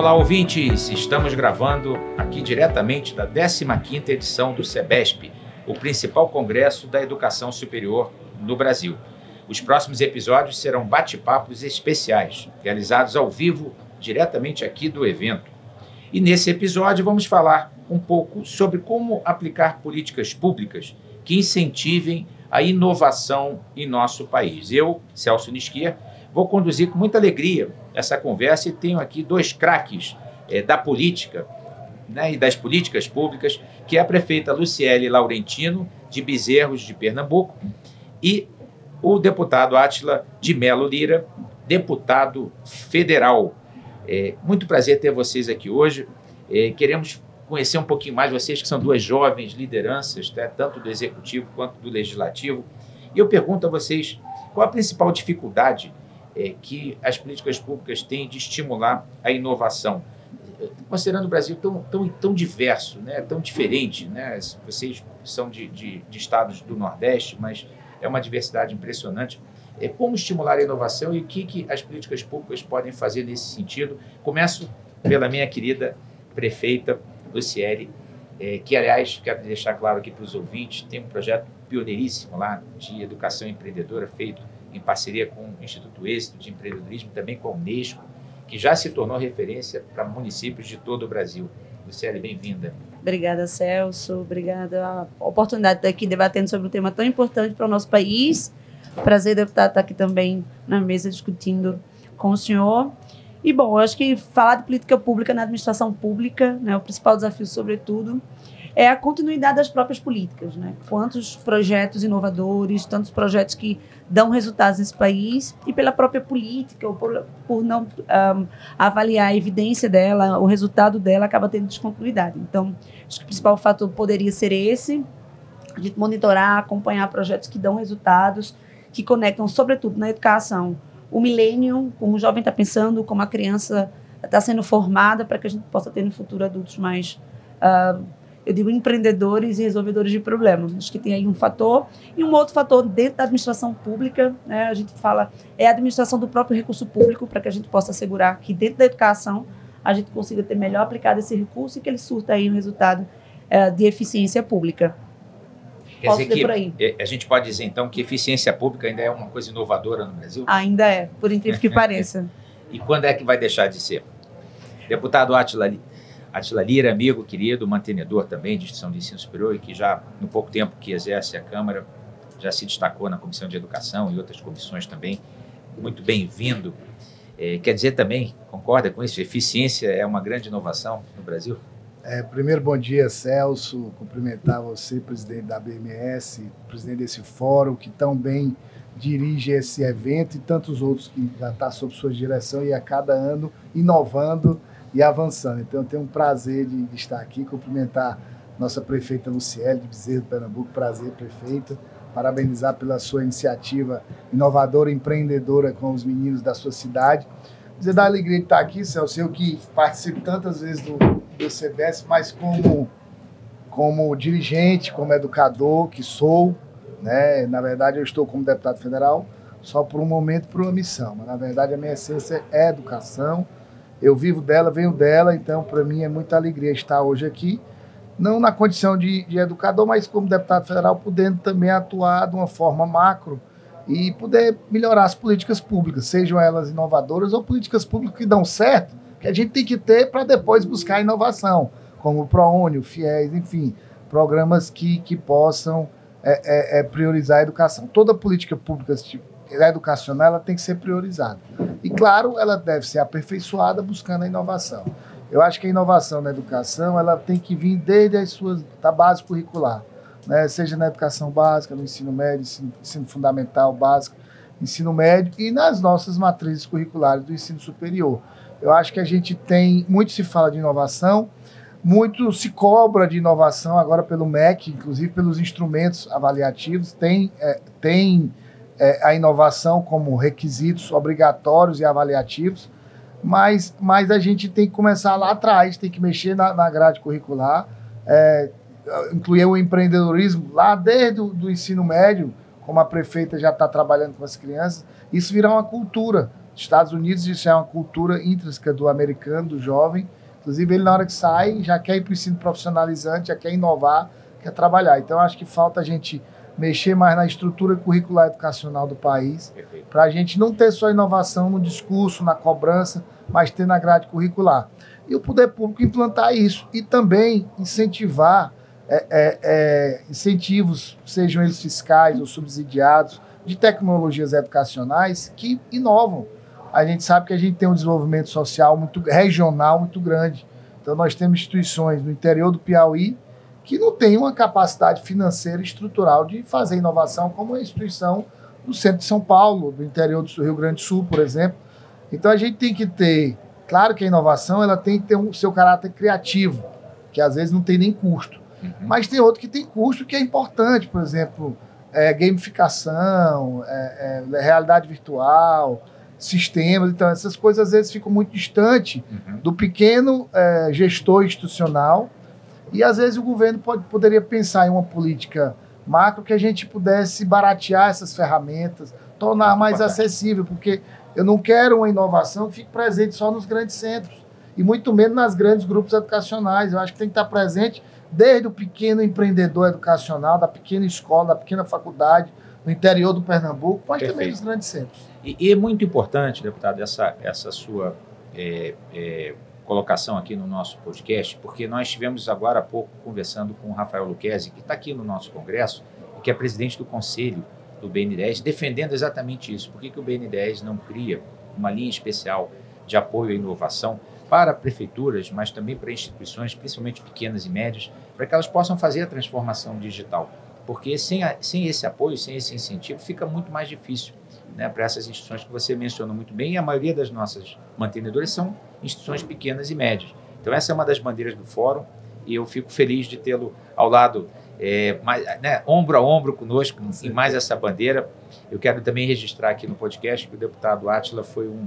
Olá, ouvintes! Estamos gravando aqui diretamente da 15ª edição do SEBESP, o principal congresso da educação superior no Brasil. Os próximos episódios serão bate-papos especiais, realizados ao vivo, diretamente aqui do evento. E nesse episódio vamos falar um pouco sobre como aplicar políticas públicas que incentivem a inovação em nosso país. Eu, Celso Nisquier, vou conduzir com muita alegria essa conversa e tenho aqui dois craques é, da política né, e das políticas públicas, que é a prefeita Luciele Laurentino, de Bezerros, de Pernambuco, e o deputado Átila de Melo Lira, deputado federal. É, muito prazer ter vocês aqui hoje. É, queremos conhecer um pouquinho mais vocês, que são duas jovens lideranças, né, tanto do executivo quanto do legislativo. E eu pergunto a vocês qual a principal dificuldade é, que as políticas públicas têm de estimular a inovação. Considerando o Brasil tão, tão, tão diverso, né, tão diferente, né, vocês são de, de, de estados do Nordeste, mas é uma diversidade impressionante. É, como estimular a inovação e o que, que as políticas públicas podem fazer nesse sentido? Começo pela minha querida prefeita Luciele, é, que, aliás, quero deixar claro aqui para os ouvintes, tem um projeto pioneiríssimo lá de educação empreendedora feito em parceria com o Instituto Êxito de Empreendedorismo, também com a Unesco, que já se tornou referência para municípios de todo o Brasil. Luciele, bem-vinda. Obrigada, Celso. Obrigada a oportunidade de estar aqui debatendo sobre um tema tão importante para o nosso país. Prazer, deputado, estar aqui também na mesa discutindo com o senhor. E, bom, eu acho que falar de política pública na administração pública, né, o principal desafio, sobretudo, é a continuidade das próprias políticas. Né? Quantos projetos inovadores, tantos projetos que dão resultados nesse país, e pela própria política, ou por, por não um, avaliar a evidência dela, o resultado dela acaba tendo descontinuidade. Então, acho que o principal fator poderia ser esse, a gente monitorar, acompanhar projetos que dão resultados, que conectam, sobretudo, na educação, o milênio, como o jovem está pensando, como a criança está sendo formada para que a gente possa ter no futuro adultos mais uh, eu digo empreendedores e resolvedores de problemas. Acho que tem aí um fator. E um outro fator dentro da administração pública, né, a gente fala, é a administração do próprio recurso público, para que a gente possa assegurar que dentro da educação a gente consiga ter melhor aplicado esse recurso e que ele surta aí um resultado é, de eficiência pública. Quer Posso dizer que. É, a gente pode dizer, então, que eficiência pública ainda é uma coisa inovadora no Brasil? Ainda é, por incrível que pareça. e quando é que vai deixar de ser? Deputado Atila, Atila Lira, amigo, querido, mantenedor também de instituição de ensino superior e que já, no pouco tempo que exerce a Câmara, já se destacou na Comissão de Educação e outras comissões também. Muito bem-vindo. É, quer dizer também, concorda com isso? Eficiência é uma grande inovação no Brasil? É, primeiro, bom dia, Celso. Cumprimentar você, presidente da BMS, presidente desse fórum, que tão bem dirige esse evento e tantos outros que já está sob sua direção e a cada ano inovando e avançando. Então, eu tenho um prazer de, estar aqui, cumprimentar nossa prefeita Luciele de Bezerro, Pernambuco. Prazer, prefeita. Parabenizar pela sua iniciativa inovadora, empreendedora com os meninos da sua cidade. Dizer da alegria de estar aqui, Celso, eu que participo tantas vezes do, do CBS, mas como, como dirigente, como educador que sou, né? Na verdade, eu estou como deputado federal só por um momento, por uma missão. Mas, na verdade, a minha essência é educação, eu vivo dela, venho dela, então para mim é muita alegria estar hoje aqui, não na condição de, de, educador, mas como deputado federal, podendo também atuar de uma forma macro e poder melhorar as políticas públicas, sejam elas inovadoras ou políticas públicas que dão certo, que a gente tem que ter para depois buscar inovação, como o ProUni, o FIES, enfim, programas que, que possam é, é, é priorizar a educação. Toda política pública educacional ela tem que ser priorizada. E, claro, ela deve ser aperfeiçoada buscando a inovação. Eu acho que a inovação na educação ela tem que vir desde as suas da base curricular, né? seja na educação básica, no ensino médio, ensino, ensino fundamental, básico, ensino médio e nas nossas matrizes curriculares do ensino superior. Eu acho que a gente tem muito se fala de inovação, muito se cobra de inovação agora pelo MEC, inclusive pelos instrumentos avaliativos, tem, é, tem é, a inovação como requisitos obrigatórios e avaliativos, mas, mas a gente tem que começar lá atrás, tem que mexer na, na grade curricular, é, incluir o empreendedorismo lá desde o ensino médio, como a prefeita já está trabalhando com as crianças, isso virar uma cultura. Estados Unidos isso é uma cultura intrínseca do americano, do jovem. Inclusive, ele, na hora que sai, já quer ir para o ensino profissionalizante, já quer inovar, quer trabalhar. Então, acho que falta a gente mexer mais na estrutura curricular educacional do país, para a gente não ter só inovação no discurso, na cobrança, mas ter na grade curricular. E o poder público implantar isso e também incentivar é, é, é, incentivos, sejam eles fiscais ou subsidiados, de tecnologias educacionais que inovam. A gente sabe que a gente tem um desenvolvimento social muito regional muito grande. Então nós temos instituições no interior do Piauí que não têm uma capacidade financeira estrutural de fazer inovação, como a instituição do centro de São Paulo, do interior do Rio Grande do Sul, por exemplo. Então a gente tem que ter, claro que a inovação ela tem que ter o um, seu caráter criativo, que às vezes não tem nem custo. Uhum. Mas tem outro que tem custo que é importante, por exemplo, é, gamificação, é, é, realidade virtual, sistemas. Então, essas coisas às vezes ficam muito distantes uhum. do pequeno é, gestor institucional. E às vezes o governo pode, poderia pensar em uma política macro que a gente pudesse baratear essas ferramentas, tornar mais acessível, porque eu não quero uma inovação que fique presente só nos grandes centros e muito menos nas grandes grupos educacionais. Eu acho que tem que estar presente desde o pequeno empreendedor educacional, da pequena escola, da pequena faculdade, no interior do Pernambuco, mas Perfeito. também nos grandes centros. E, e, é muito importante, deputado, essa, essa sua é, é, colocação aqui no nosso podcast, porque nós estivemos agora há pouco conversando com o Rafael Luquezzi, que está aqui no nosso congresso, e que é presidente do conselho do BN10, defendendo exatamente isso. Por que, que o BN10 não cria uma linha especial de apoio à inovação para prefeituras, mas também para instituições, principalmente pequenas e médias, para que elas possam fazer a transformação digital. Porque sem, a, sem esse apoio, sem esse incentivo, fica muito mais difícil né, para essas instituições que você mencionou muito bem, e a maioria das nossas mantenedoras são instituições pequenas e médias. Então, essa é uma das bandeiras do Fórum, e eu fico feliz de tê-lo ao lado, é, mais, né, ombro a ombro conosco, em mais essa bandeira. Eu quero também registrar aqui no podcast que o deputado Átila foi um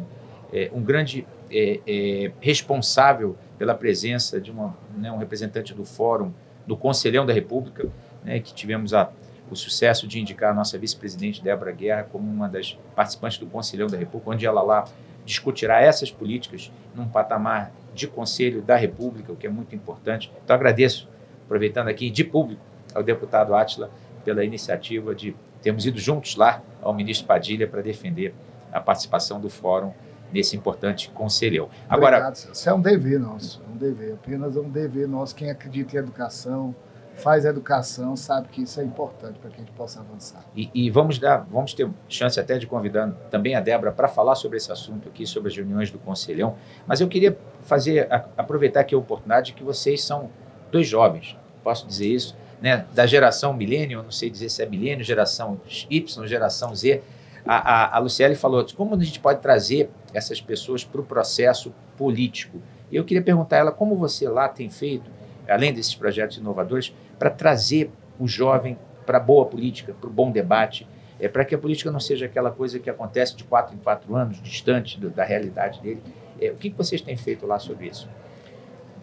é, um grande é, é, responsável pela presença de uma, né, um representante do Fórum, do Conselhão da República, né, que tivemos a, o sucesso de indicar a nossa vice-presidente Débora Guerra como uma das participantes do Conselhão da República, onde ela lá discutirá essas políticas num patamar de Conselho da República, o que é muito importante. Então, agradeço, aproveitando aqui de público, ao deputado Átila pela iniciativa de termos ido juntos lá ao ministro Padilha para defender a participação do Fórum nesse importante conselhão. Agora, Obrigado, isso é um dever nosso, um dever, apenas um dever nosso. Quem acredita em educação, faz educação, sabe que isso é importante para que a gente possa avançar. E, e, vamos dar, vamos ter chance até de convidar também a Débora para falar sobre esse assunto aqui, sobre as reuniões do Conselhão. Mas eu queria fazer, aproveitar aqui a oportunidade que vocês são dois jovens, posso dizer isso, né, da geração milênio, não sei dizer se é milênio, geração Y, geração Z. A, a, a Luciele falou como a gente pode trazer essas pessoas para o processo político. E eu queria perguntar a ela como você lá tem feito, além desses projetos inovadores, para trazer o jovem para a boa política, para o bom debate, é, para que a política não seja aquela coisa que acontece de quatro em quatro anos, distante do, da realidade dele. É, o que, que vocês têm feito lá sobre isso?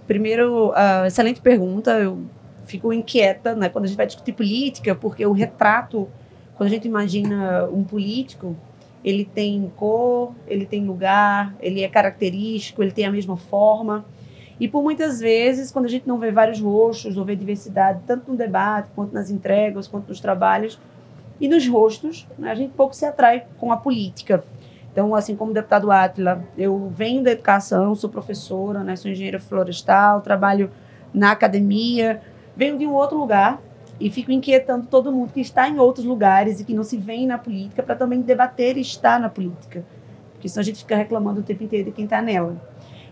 Primeiro, uh, excelente pergunta. Eu fico inquieta né, quando a gente vai discutir política, porque o retrato, quando a gente imagina um político, ele tem cor, ele tem lugar, ele é característico, ele tem a mesma forma. E por muitas vezes, quando a gente não vê vários rostos, ou vê diversidade, tanto no debate, quanto nas entregas, quanto nos trabalhos, e nos rostos, né, a gente pouco se atrai com a política. Então, assim como o deputado Átila, eu venho da educação, sou professora, né, sou engenheira florestal, trabalho na academia, venho de um outro lugar, e fico inquietando todo mundo que está em outros lugares e que não se vê na política para também debater e estar na política. Porque senão a gente fica reclamando o tempo inteiro de quem está nela.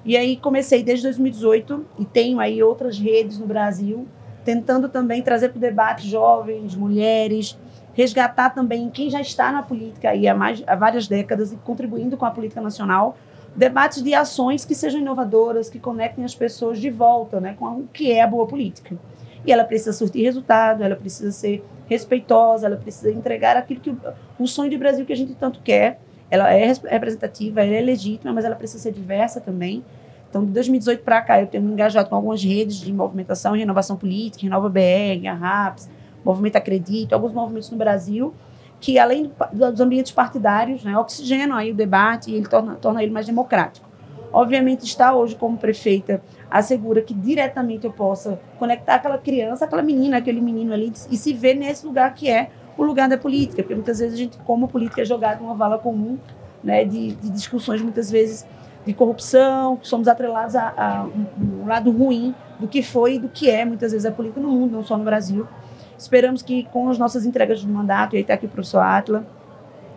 E aí comecei desde 2018 e tenho aí outras redes no Brasil, tentando também trazer para o debate jovens, mulheres, resgatar também quem já está na política aí há, mais, há várias décadas e contribuindo com a política nacional, debates de ações que sejam inovadoras, que conectem as pessoas de volta né, com o que é a boa política e ela precisa surtir resultado, ela precisa ser respeitosa, ela precisa entregar aquilo que o, sonho de Brasil que a gente tanto quer. Ela é representativa, ela é legítima, mas ela precisa ser diversa também. Então, de 2018 para cá, eu tenho me engajado com algumas redes de movimentação e renovação política, Renova BR, a RAPS, Movimento Acredito, alguns movimentos no Brasil, que além dos ambientes partidários, né, oxigena aí o debate e ele torna, torna ele mais democrático. Obviamente, estar hoje como prefeita assegura que diretamente eu possa conectar aquela criança, aquela menina, aquele menino ali e se ver nesse lugar que é o lugar da política, porque muitas vezes a gente, como política, é jogada numa vala comum, né, de, de discussões muitas vezes de corrupção, somos atrelados a, a um, um, lado ruim do que foi e do que é muitas vezes a política no mundo, não só no Brasil. Esperamos que com as nossas entregas de mandato, e aí está aqui o professor Atla,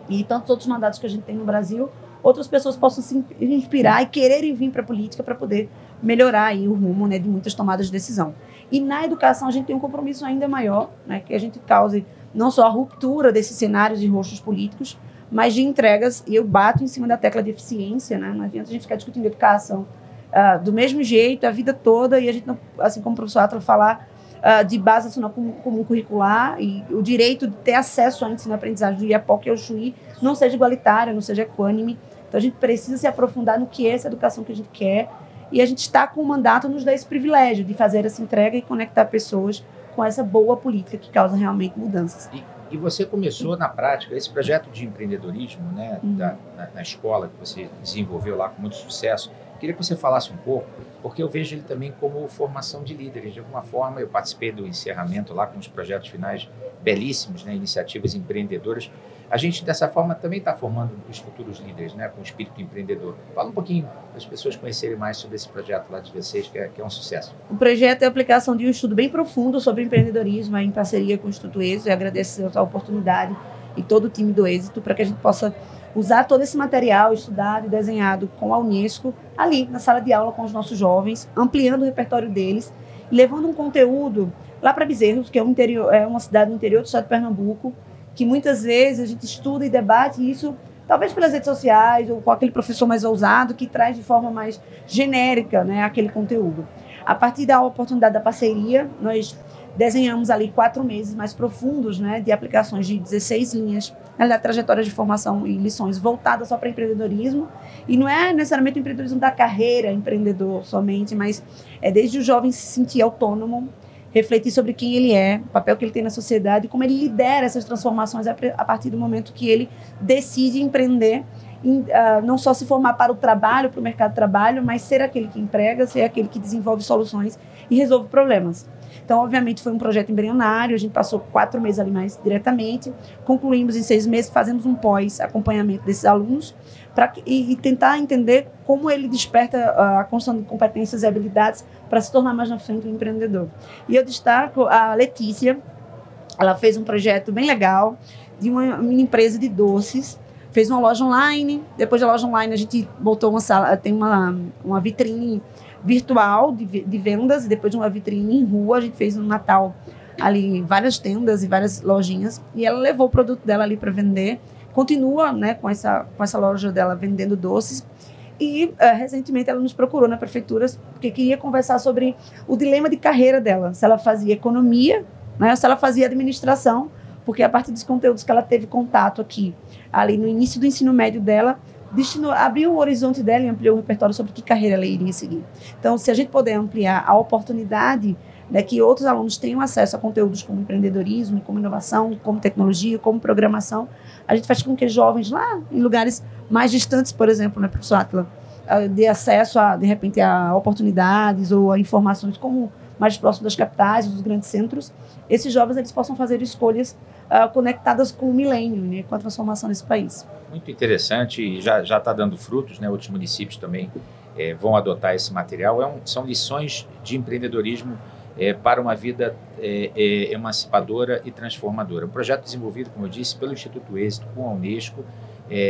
e tantos outros mandatos que a gente tem no Brasil, outras pessoas possam se inspirar e quererem vir para a política para poder melhorar aí o rumo né, de muitas tomadas de decisão. E na educação a gente tem um compromisso ainda maior, né, que a gente cause não só a ruptura desses cenários e rostos políticos, mas de entregas, e eu bato em cima da tecla de eficiência, né, não adianta a gente ficar discutindo educação uh, do mesmo jeito a vida toda, e a gente, não, assim como o professor Atla falar, uh, de base nacional comum, comum, curricular e o direito de ter acesso à ensino-aprendizagem do IAPOC e o Chuí não seja igualitário, não seja equânime. Então a gente precisa se aprofundar no que é essa educação que a gente quer e a gente está com o mandato nos dá esse privilégio de fazer essa entrega e conectar pessoas com essa boa política que causa realmente mudanças. E, e você começou na prática esse projeto de empreendedorismo, né, uhum. da, na, na, escola que você desenvolveu lá com muito sucesso. Queria que você falasse um pouco, porque eu vejo ele também como formação de líderes. De alguma forma, eu participei do encerramento lá com os projetos finais belíssimos, né, iniciativas empreendedoras. A gente, dessa forma, também está formando os futuros líderes, né, com espírito empreendedor. Fala um pouquinho para as pessoas conhecerem mais sobre esse projeto lá de vocês, que é, que é um sucesso. O projeto é a aplicação de um estudo bem profundo sobre empreendedorismo, em parceria com o Instituto Êxito, e agradeço a oportunidade e todo o time do Êxito para que a gente possa usar todo esse material estudado e desenhado com a Unesco ali na sala de aula com os nossos jovens, ampliando o repertório deles levando um conteúdo lá para Bezerros, que é, um interior, é uma cidade no interior do estado de Pernambuco, que muitas vezes a gente estuda e debate isso, talvez pelas redes sociais ou com aquele professor mais ousado que traz de forma mais genérica né, aquele conteúdo. A partir da oportunidade da parceria, nós desenhamos ali quatro meses mais profundos né, de aplicações de 16 linhas na trajetória de formação e lições voltadas só para empreendedorismo. E não é necessariamente o empreendedorismo da carreira empreendedor somente, mas é desde o jovem se sentir autônomo, refletir sobre quem ele é, o papel que ele tem na sociedade como ele lidera essas transformações a partir do momento que ele decide empreender Uh, não só se formar para o trabalho, para o mercado de trabalho, mas ser aquele que emprega, ser aquele que desenvolve soluções e resolve problemas. Então, obviamente, foi um projeto embrionário, a gente passou quatro meses ali mais diretamente, concluímos em seis meses, fazemos um pós-acompanhamento desses alunos pra, e, e, tentar entender como ele desperta a construção de competências e habilidades para se tornar mais na frente um empreendedor. E eu destaco a Letícia, ela fez um projeto bem legal de uma mini empresa de doces, fez uma loja online, depois da loja online a gente botou uma sala, tem uma, uma vitrine virtual de, de vendas, e depois de uma vitrine em rua, a gente fez no Natal ali várias tendas e várias lojinhas, e ela levou o produto dela ali para vender, continua né, com, essa, com essa loja dela vendendo doces, e uh, recentemente ela nos procurou na prefeitura porque queria conversar sobre o dilema de carreira dela, se ela fazia economia, né, se ela fazia administração, porque a partir dos conteúdos que ela teve contato aqui, ali no início do ensino médio dela, destinou, abriu o horizonte dela e ampliou o repertório sobre que carreira ela iria seguir. Então, se a gente puder ampliar a oportunidade né, que outros alunos tenham acesso a conteúdos como empreendedorismo, como inovação, como tecnologia, como programação, a gente faz com que jovens lá em lugares mais distantes, por exemplo, né, professor Atla, ah, dê acesso a, de repente, a oportunidades ou a informações como mais próximo das capitais, dos grandes centros, esses jovens eles possam fazer escolhas uh, conectadas com o milênio, né, com a transformação desse país. Muito interessante e já está dando frutos, né? Outros municípios também é, vão adotar esse material. É um, são lições de empreendedorismo é, para uma vida é, emancipadora e transformadora. Um projeto desenvolvido, como eu disse, pelo Instituto Êxito com a Unesco.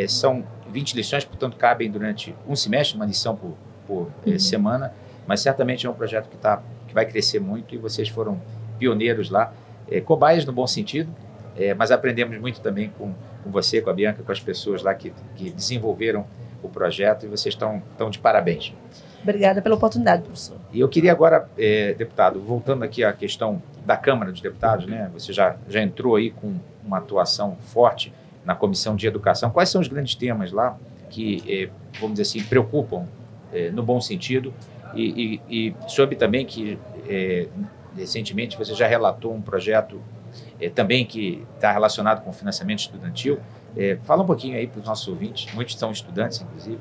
São 20 lições, portanto, cabem durante um semestre, uma lição por, por uhum. semana, mas certamente é um projeto que, tá, que vai crescer muito e vocês foram pioneiros lá, cobaias no bom sentido, mas aprendemos muito também com com você, com a Bianca, com as pessoas lá que, que desenvolveram o projeto e vocês estão, estão de parabéns. Obrigada pela oportunidade, professor. E eu queria agora, é, deputado, voltando aqui à questão da Câmara dos Deputados, né? Você já, já entrou aí com uma atuação forte na Comissão de Educação. Quais são os grandes temas lá que, é, vamos dizer assim, preocupam é, no bom sentido? E, e, e soube também que é, recentemente você já relatou um projeto é, também que está relacionado com financiamento estudantil. É, fala um pouquinho aí para os nossos ouvintes, muitos são estudantes, inclusive.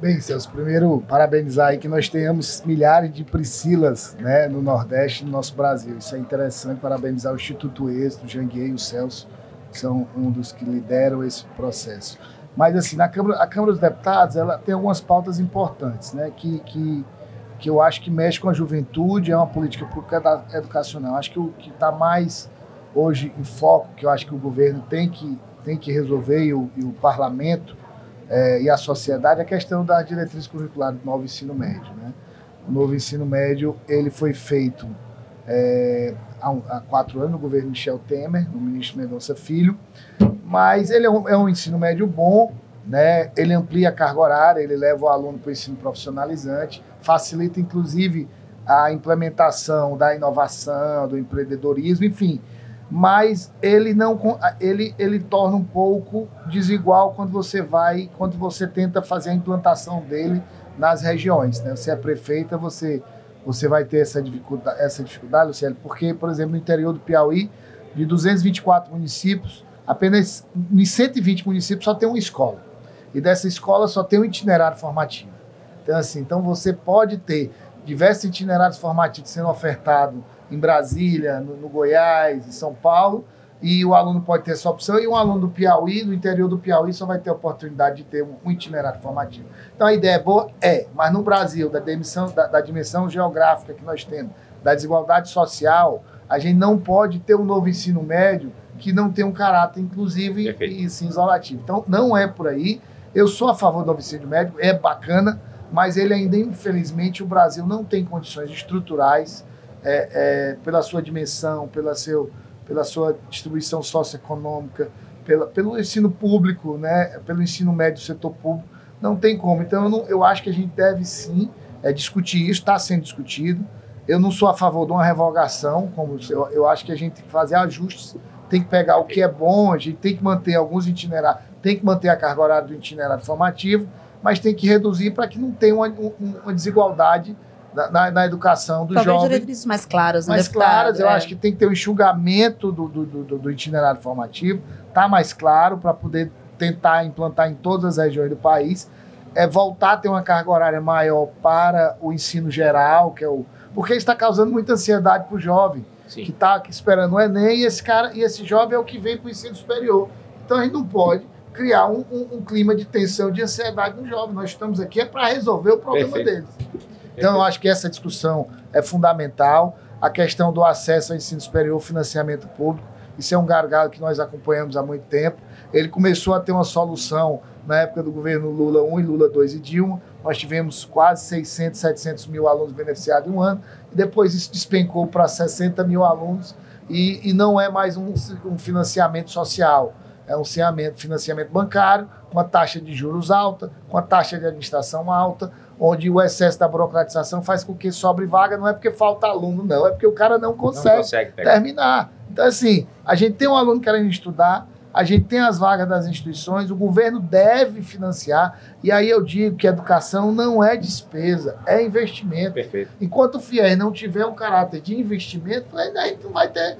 Bem, Celso, primeiro parabenizar aí que nós tenhamos milhares de Priscilas né, no Nordeste no nosso Brasil. Isso é interessante, parabenizar o Instituto Êxito, o Janguei e o Celso, que são um dos que lideram esse processo. Mas, assim, na Câmara, a Câmara dos Deputados, ela tem algumas pautas importantes, né, que, que, que eu acho que mexe com a juventude, é uma política pública educacional. Acho que o que está mais hoje em foco, que eu acho que o governo tem que, tem que resolver e o, e o parlamento é, e a sociedade, é a questão da diretriz curricular do novo ensino médio. Né? O novo ensino médio ele foi feito é, há, há, quatro anos no governo Michel Temer, no ministro Mendonça Filho, mas ele é um, é um ensino médio bom, né? ele amplia a carga horária, ele leva o aluno para o ensino profissionalizante, facilita inclusive a implementação da inovação, do empreendedorismo, enfim, mas ele não ele, ele torna um pouco desigual quando você vai quando você tenta fazer a implantação dele nas regiões né? você é prefeita você você vai ter essa dificuldade essa dificuldade Luciano porque por exemplo no interior do Piauí de 224 municípios apenas em 120 municípios só tem uma escola. E dessa escola só tem um itinerário formativo então assim então você pode ter diversos itinerários formativos sendo ofertados em Brasília, no, no, Goiás, em São Paulo, e o aluno pode ter essa opção, e um aluno do Piauí, do interior do Piauí, só vai ter a oportunidade de ter um, um itinerário formativo. Então a ideia é boa? É, mas no Brasil, da, demissão, da, da dimensão geográfica que nós temos, da desigualdade social, a gente não pode ter um novo ensino médio que não tem um caráter inclusive Perfeito. e sim isolativo. Então não é por aí. Eu sou a favor do novo ensino médio, é bacana, mas ele ainda, infelizmente, o Brasil não tem condições estruturais é, é, pela sua dimensão, pela, seu, pela sua distribuição socioeconômica, pela, pelo ensino público, né, pelo ensino médio do setor público, não tem como. Então, eu, não, eu acho que a gente deve sim é, discutir isso, está sendo discutido. Eu não sou a favor de uma revogação, como eu, eu acho que a gente tem que fazer ajustes, tem que pegar o que é bom, a gente tem que manter alguns itinerários, tem que manter a carga horária do itinerário formativo, mas tem que reduzir para que não tenha uma, uma desigualdade na, na educação do Talvez jovem. diretrizes mais claras, né, Mais deputado, claras, é. eu acho que tem que ter um enxugamento do, do, do, do itinerário formativo, tá mais claro para poder tentar implantar em todas as regiões do país, é voltar a ter uma carga horária maior para o ensino geral, que é o porque está causando muita ansiedade para o jovem Sim. que está esperando o Enem e esse cara e esse jovem é o que vem para o ensino superior. Então a gente não pode criar um, um, um, clima de tensão, de ansiedade no jovem. Nós estamos aqui é para resolver o problema Perfeito. deles. Então, eu acho que essa discussão é fundamental. A questão do acesso ao ensino superior, financiamento público, isso é um gargalo que nós acompanhamos há muito tempo. Ele começou a ter uma solução na época do governo Lula 1 e Lula 2 e Dilma. Nós tivemos quase 600, 700 mil alunos beneficiados em um ano. E depois isso despencou para 60 mil alunos. E, e não é mais um, um financiamento social é um financiamento bancário, com a taxa de juros alta, com a taxa de administração alta, onde o excesso da burocratização faz com que sobre vaga, não é porque falta aluno, não, é porque o cara não consegue, não consegue terminar. Então, assim, a gente tem um aluno querendo estudar, a gente tem as vagas das instituições, o governo deve financiar, e aí eu digo que educação não é despesa, é investimento. Perfeito. Enquanto o FIES não tiver um caráter de investimento, a gente não vai ter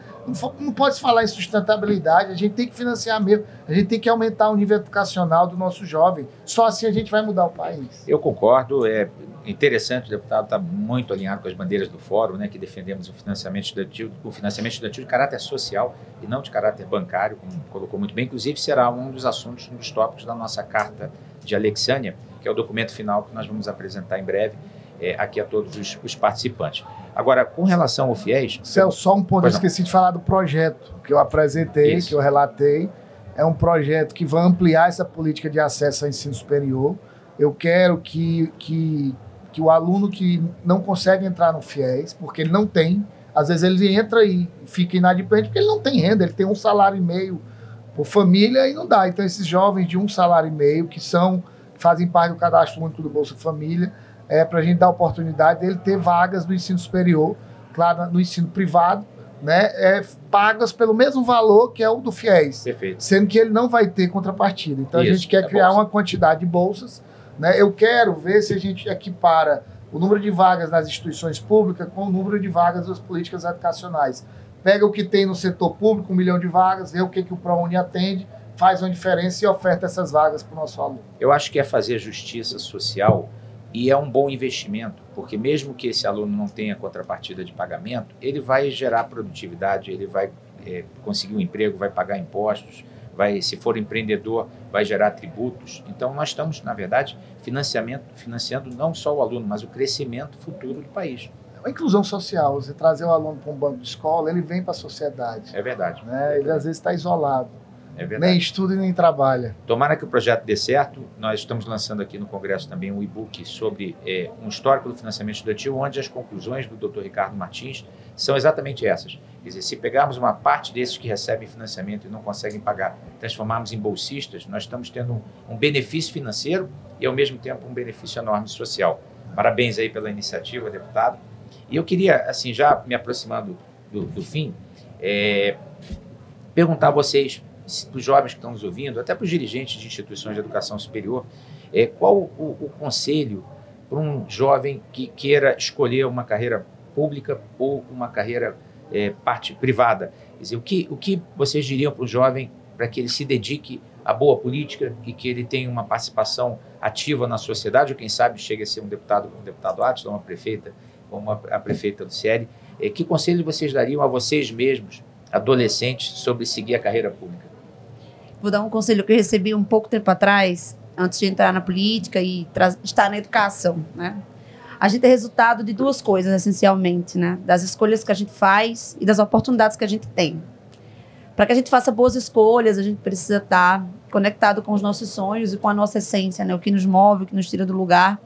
não pode se falar em sustentabilidade, a gente tem que financiar mesmo, a gente tem que aumentar o nível educacional do nosso jovem. Só assim a gente vai mudar o país. Eu concordo, é interessante, o deputado está muito alinhado com as bandeiras do fórum, né, que defendemos o financiamento estudantil, o financiamento estudantil de caráter social e não de caráter bancário, como colocou muito bem. Inclusive, será um dos assuntos, um dos tópicos da nossa carta de Alexânia, que é o documento final que nós vamos apresentar em breve é, aqui a todos os, os, participantes. Agora, com relação ao FIES... Celso, só um ponto, eu esqueci de falar do projeto que eu apresentei, Isso. que eu relatei. É um projeto que vai ampliar essa política de acesso ao ensino superior. Eu quero que, que, que o aluno que não consegue entrar no FIES, porque ele não tem, às vezes ele entra e fica inadimplente porque ele não tem renda, ele tem um salário e meio por família e não dá. Então, esses jovens de um salário e meio, que são fazem parte do cadastro único do Bolsa Família, é, para a gente dar a oportunidade dele ter vagas no ensino superior, claro, no ensino privado, né, é, pagas pelo mesmo valor que é o do FIES. Perfeito. Sendo que ele não vai ter contrapartida. Então Isso, a gente quer é criar bolsa. uma quantidade de bolsas. Né? Eu quero ver se a gente equipara o número de vagas nas instituições públicas com o número de vagas das políticas educacionais. Pega o que tem no setor público, um milhão de vagas, vê o que, que o ProUni atende, faz uma diferença e oferta essas vagas para o nosso aluno. Eu acho que é fazer justiça social e é um bom investimento, porque mesmo que esse aluno não tenha contrapartida de pagamento, ele vai gerar produtividade, ele vai é, conseguir um emprego, vai pagar impostos, vai, se for empreendedor, vai gerar tributos. Então, nós estamos, na verdade, financiamento, financiando não só o aluno, mas o crescimento futuro do país. É a inclusão social, você trazer o aluno para um banco de escola, ele vem para a sociedade. É verdade. Né? Ele às vezes está isolado. É verdade. Nem estuda e nem trabalha. Tomara que o projeto dê certo. Nós estamos lançando aqui no Congresso também um e-book sobre é, um histórico do financiamento estudantil, onde as conclusões do Dr. Ricardo Martins são exatamente essas. Quer dizer, se pegarmos uma parte desses que recebem financiamento e não conseguem pagar, transformarmos em bolsistas, nós estamos tendo um, um benefício financeiro e, ao mesmo tempo, um benefício enorme social. Parabéns aí pela iniciativa, deputado. E eu queria, assim, já me aproximando do, do fim, é, perguntar a vocês para os jovens que estão nos ouvindo, até para os dirigentes de instituições de educação superior, é, qual o, o conselho para um jovem que queira escolher uma carreira pública ou uma carreira é, parte privada? Quer dizer, o que, o que vocês diriam para o jovem para que ele se dedique à boa política e que ele tenha uma participação ativa na sociedade, ou quem sabe chegue a ser um deputado o deputado Atlas, uma prefeita como a, a prefeita do CIERI, é, que conselho vocês dariam a vocês mesmos, adolescentes, sobre seguir a carreira pública? Vou dar um conselho que eu recebi um pouco tempo atrás, antes de entrar na política e estar na educação, né? A gente é resultado de duas coisas, essencialmente, né? Das escolhas que a gente faz e das oportunidades que a gente tem. Para que a gente faça boas escolhas, a gente precisa estar conectado com os nossos sonhos e com a nossa essência, né? O que nos move, o que nos tira do lugar.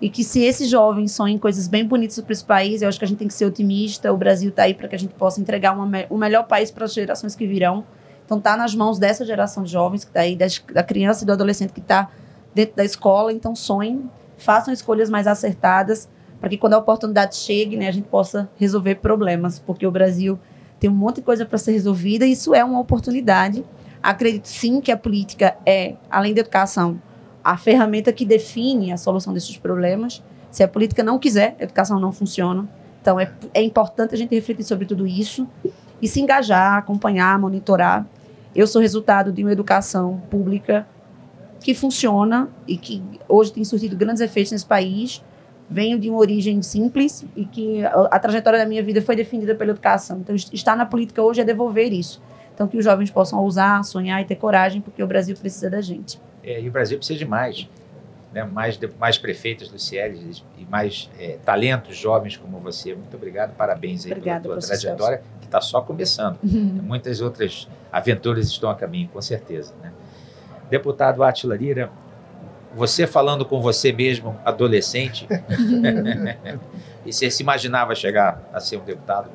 E que se esses jovens sonham coisas bem bonitas para esse país, eu acho que a gente tem que ser otimista. O Brasil está aí para que a gente possa entregar uma, o melhor país para as gerações que virão então, está nas mãos dessa geração de jovens que está aí, das, da criança e do adolescente que está dentro da escola. Então, sonhem, façam escolhas mais acertadas, para que quando a oportunidade chegue, né, a gente possa resolver problemas, porque o Brasil tem um monte de coisa para ser resolvida e isso é uma oportunidade. Acredito sim que a política é, além da educação, a ferramenta que define a solução desses problemas. Se a política não quiser, a educação não funciona. Então, é, é importante a gente refletir sobre tudo isso e se engajar, acompanhar, monitorar eu sou resultado de uma educação pública que funciona e que hoje tem surtido grandes efeitos nesse país. Venho de uma origem simples e que a, a trajetória da minha vida foi definida pela educação. Então, estar na política hoje é devolver isso. Então, que os jovens possam ousar, sonhar e ter coragem, porque o Brasil precisa da gente. É, e o Brasil precisa de mais. Né? Mais, mais prefeitos do CIEL e mais é, talentos jovens como você. Muito obrigado, parabéns aí Obrigada, pela tua trajetória está só começando. Uhum. Muitas outras aventuras estão a caminho, com certeza. Né? Deputado Atila Lira, você falando com você mesmo, adolescente, e você se imaginava chegar a ser um deputado?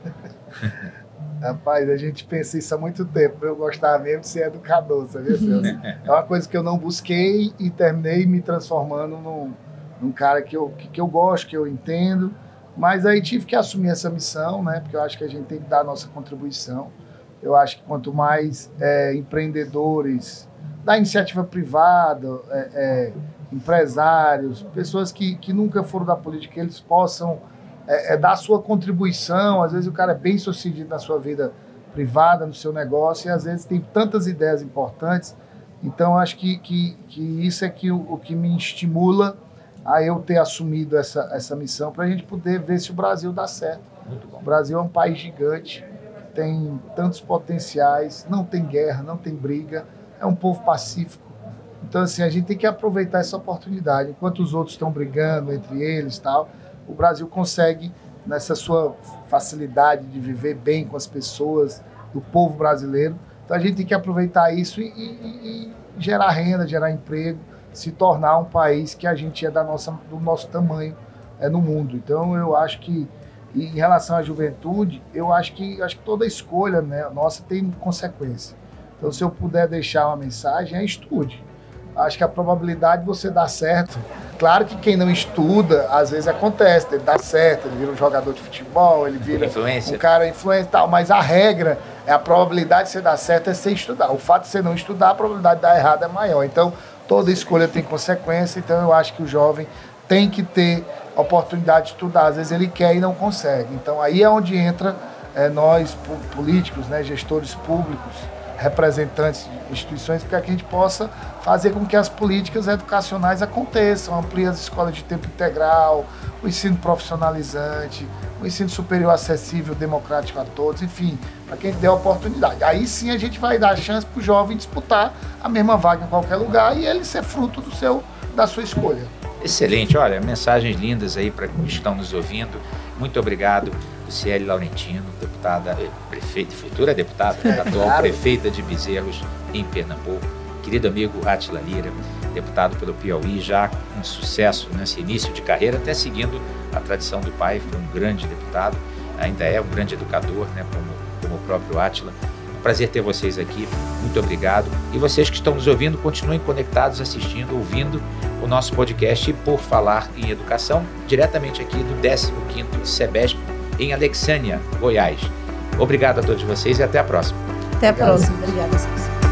Rapaz, a gente pensa isso há muito tempo. Eu gostava mesmo de ser educador, sabia, Celso? É uma coisa que eu não busquei e terminei me transformando num, num cara que eu, que, que eu gosto, que eu entendo mas aí tive que assumir essa missão, né? Porque eu acho que a gente tem que dar a nossa contribuição. Eu acho que quanto mais é, empreendedores da iniciativa privada, é, é, empresários, pessoas que, que nunca foram da política, eles possam é, é, dar a sua contribuição. Às vezes o cara é bem sucedido na sua vida privada, no seu negócio, e às vezes tem tantas ideias importantes. Então, acho que, que, que isso é que o, o que me estimula a eu ter assumido essa, essa missão para a gente poder ver se o Brasil dá certo. O Brasil é um país gigante, tem tantos potenciais, não tem guerra, não tem briga, é um povo pacífico. Então, assim, a gente tem que aproveitar essa oportunidade. Enquanto os outros estão brigando entre eles tal, o Brasil consegue, nessa sua facilidade de viver bem com as pessoas, do povo brasileiro. Então, a gente tem que aproveitar isso e, e, e gerar renda, gerar emprego se tornar um país que a gente é da nossa, do nosso tamanho é, no mundo. Então eu acho que em relação à juventude, eu acho que acho que toda escolha né, nossa tem consequência. Então se eu puder deixar uma mensagem, é estude. Acho que a probabilidade de você dar certo, claro que quem não estuda, às vezes acontece, ele dá certo, ele vira um jogador de futebol, ele vira influência. um cara influente e tal, mas a regra é a probabilidade de você dar certo é você estudar. O fato de você não estudar, a probabilidade de dar errado é maior. Então, toda escolha tem consequência, então eu acho que o jovem tem que ter oportunidade de estudar. Às vezes ele quer e não consegue. Então aí é onde entra é, nós políticos, né, gestores públicos, representantes de instituições, para que a gente possa fazer com que as políticas educacionais aconteçam, amplie as escolas de tempo integral, o ensino profissionalizante, o ensino superior acessível, democrático a todos, enfim, para quem der oportunidade. Aí sim a gente vai dar a chance para o jovem disputar a mesma vaga em qualquer lugar e ele ser fruto do seu, da sua escolha. Excelente, olha, mensagens lindas aí para que estão nos ouvindo. Muito obrigado, Luciele Laurentino, deputada, eh, prefeita, futura deputada, é, atual claro. prefeita de Bezerros, em Pernambuco. Querido amigo Atila Lira, deputado pelo Piauí, já com sucesso nesse início de carreira, até seguindo a tradição do pai, foi um grande deputado, ainda é um grande educador, né, como, como o próprio Atila. Um prazer ter vocês aqui, muito obrigado. E vocês que estão nos ouvindo, continuem conectados, assistindo, ouvindo o nosso podcast Por Falar em Educação, diretamente aqui do 15º SEBESP, em Alexânia, Goiás. Obrigado a todos vocês e até a próxima. Até a próxima. Obrigada,